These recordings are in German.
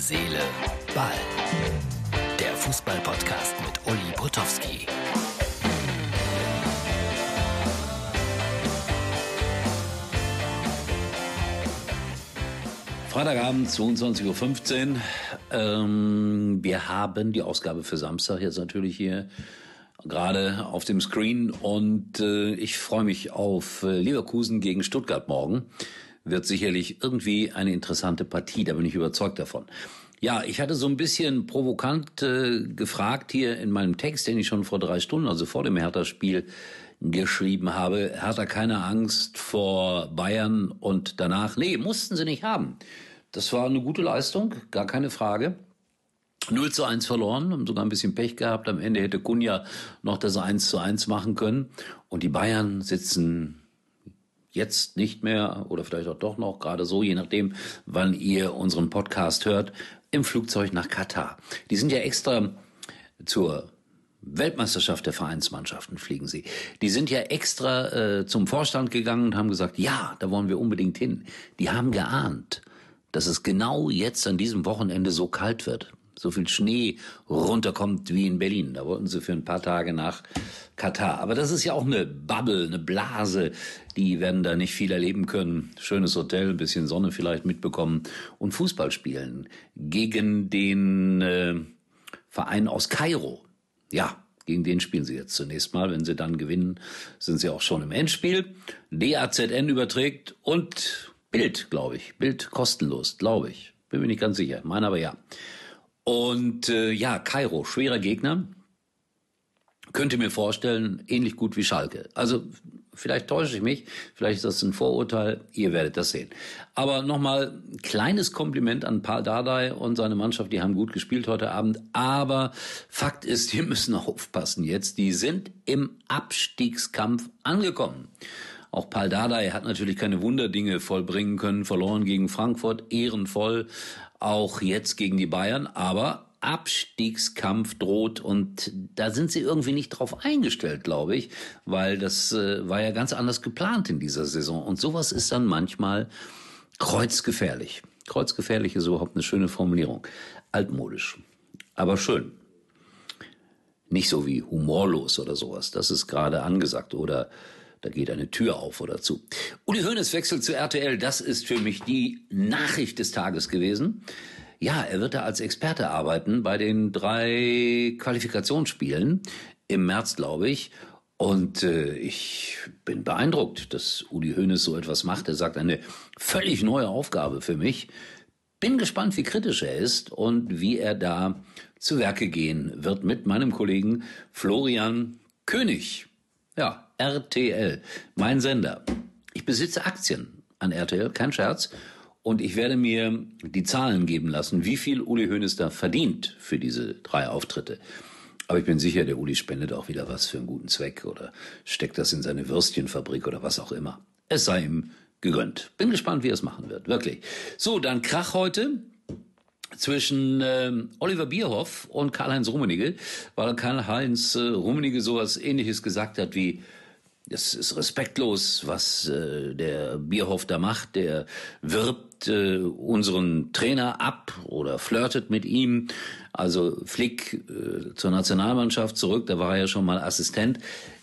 Seele, Ball. Der Fußball-Podcast mit Uli Potowski. Freitagabend, 22.15 Uhr. Ähm, wir haben die Ausgabe für Samstag jetzt natürlich hier gerade auf dem Screen und äh, ich freue mich auf äh, Leverkusen gegen Stuttgart morgen. Wird sicherlich irgendwie eine interessante Partie, da bin ich überzeugt davon. Ja, ich hatte so ein bisschen provokant äh, gefragt hier in meinem Text, den ich schon vor drei Stunden, also vor dem Hertha-Spiel, geschrieben habe. Hertha keine Angst vor Bayern und danach. Nee, mussten sie nicht haben. Das war eine gute Leistung, gar keine Frage. 0 zu 1 verloren, haben sogar ein bisschen Pech gehabt. Am Ende hätte Kunja noch das 1 zu 1 machen können. Und die Bayern sitzen jetzt nicht mehr oder vielleicht auch doch noch, gerade so, je nachdem, wann ihr unseren Podcast hört, im Flugzeug nach Katar. Die sind ja extra zur Weltmeisterschaft der Vereinsmannschaften fliegen sie. Die sind ja extra äh, zum Vorstand gegangen und haben gesagt, ja, da wollen wir unbedingt hin. Die haben geahnt, dass es genau jetzt an diesem Wochenende so kalt wird so viel Schnee runterkommt wie in Berlin. Da wollten sie für ein paar Tage nach Katar. Aber das ist ja auch eine Bubble, eine Blase. Die werden da nicht viel erleben können. Schönes Hotel, bisschen Sonne vielleicht mitbekommen und Fußball spielen gegen den äh, Verein aus Kairo. Ja, gegen den spielen sie jetzt zunächst mal. Wenn sie dann gewinnen, sind sie auch schon im Endspiel. DAZN überträgt und Bild, glaube ich. Bild kostenlos, glaube ich. Bin mir nicht ganz sicher. Meine aber ja. Und äh, ja, Kairo, schwerer Gegner. Könnte mir vorstellen, ähnlich gut wie Schalke. Also vielleicht täusche ich mich, vielleicht ist das ein Vorurteil, ihr werdet das sehen. Aber nochmal kleines Kompliment an Paul Dardai und seine Mannschaft, die haben gut gespielt heute Abend. Aber Fakt ist, wir müssen aufpassen jetzt, die sind im Abstiegskampf angekommen. Auch Paul Dardai hat natürlich keine Wunderdinge vollbringen können, verloren gegen Frankfurt, ehrenvoll, auch jetzt gegen die Bayern, aber Abstiegskampf droht und da sind sie irgendwie nicht drauf eingestellt, glaube ich, weil das äh, war ja ganz anders geplant in dieser Saison. Und sowas ist dann manchmal kreuzgefährlich. Kreuzgefährlich ist überhaupt eine schöne Formulierung. Altmodisch, aber schön. Nicht so wie humorlos oder sowas, das ist gerade angesagt. Oder da geht eine Tür auf oder zu. Uli Hoeneß wechselt zu RTL. Das ist für mich die Nachricht des Tages gewesen. Ja, er wird da als Experte arbeiten bei den drei Qualifikationsspielen im März, glaube ich. Und äh, ich bin beeindruckt, dass Uli Hoeneß so etwas macht. Er sagt, eine völlig neue Aufgabe für mich. Bin gespannt, wie kritisch er ist und wie er da zu Werke gehen wird mit meinem Kollegen Florian König. Ja, RTL, mein Sender. Ich besitze Aktien an RTL, kein Scherz. Und ich werde mir die Zahlen geben lassen, wie viel Uli Hoeneß da verdient für diese drei Auftritte. Aber ich bin sicher, der Uli spendet auch wieder was für einen guten Zweck oder steckt das in seine Würstchenfabrik oder was auch immer. Es sei ihm gegönnt. Bin gespannt, wie er es machen wird. Wirklich. So, dann Krach heute zwischen äh, Oliver Bierhoff und Karl-Heinz Rummenigge, weil Karl-Heinz äh, Rummenigge sowas ähnliches gesagt hat wie es ist respektlos, was äh, der Bierhoff da macht. Der wirbt äh, unseren Trainer ab oder flirtet mit ihm. Also Flick äh, zur Nationalmannschaft zurück, da war er ja schon mal Assistent.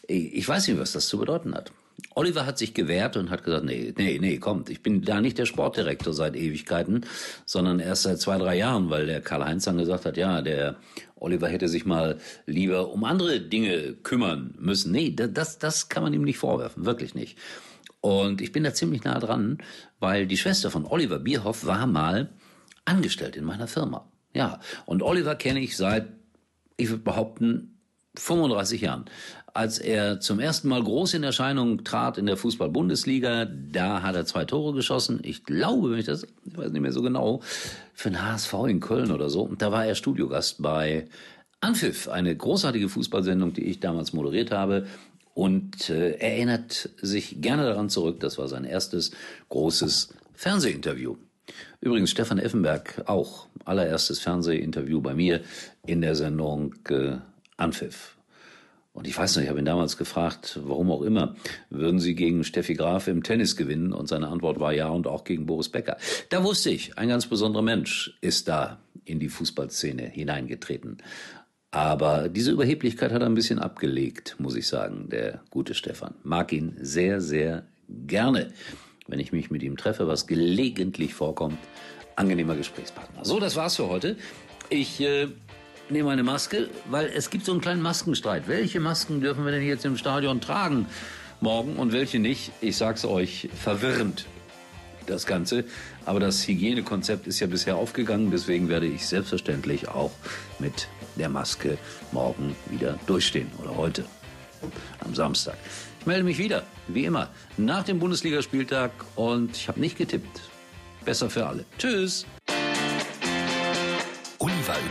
Ich weiß nicht, was das zu bedeuten hat. Oliver hat sich gewehrt und hat gesagt, nee, nee, nee, kommt, ich bin da nicht der Sportdirektor seit Ewigkeiten, sondern erst seit zwei, drei Jahren, weil der Karl-Heinz dann gesagt hat, ja, der Oliver hätte sich mal lieber um andere Dinge kümmern müssen. Nee, das, das kann man ihm nicht vorwerfen, wirklich nicht. Und ich bin da ziemlich nah dran, weil die Schwester von Oliver Bierhoff war mal angestellt in meiner Firma. Ja, und Oliver kenne ich seit, ich würde behaupten, 35 Jahren, als er zum ersten Mal groß in Erscheinung trat in der Fußball-Bundesliga. Da hat er zwei Tore geschossen. Ich glaube, wenn ich das, ich weiß nicht mehr so genau, für den HSV in Köln oder so. Und da war er Studiogast bei Anpfiff, eine großartige Fußballsendung, die ich damals moderiert habe. Und äh, erinnert sich gerne daran zurück. Das war sein erstes großes Fernsehinterview. Übrigens Stefan Effenberg auch allererstes Fernsehinterview bei mir in der Sendung äh, Anpfiff. Und ich weiß noch, ich habe ihn damals gefragt, warum auch immer, würden Sie gegen Steffi Graf im Tennis gewinnen? Und seine Antwort war ja und auch gegen Boris Becker. Da wusste ich, ein ganz besonderer Mensch ist da in die Fußballszene hineingetreten. Aber diese Überheblichkeit hat er ein bisschen abgelegt, muss ich sagen, der gute Stefan. Mag ihn sehr, sehr gerne, wenn ich mich mit ihm treffe, was gelegentlich vorkommt. Angenehmer Gesprächspartner. So, das war's für heute. Ich äh, nehme eine Maske, weil es gibt so einen kleinen Maskenstreit. Welche Masken dürfen wir denn jetzt im Stadion tragen morgen und welche nicht? Ich sag's euch, verwirrend das Ganze. Aber das Hygienekonzept ist ja bisher aufgegangen, deswegen werde ich selbstverständlich auch mit der Maske morgen wieder durchstehen oder heute am Samstag. Ich melde mich wieder, wie immer, nach dem Bundesligaspieltag und ich habe nicht getippt. Besser für alle. Tschüss.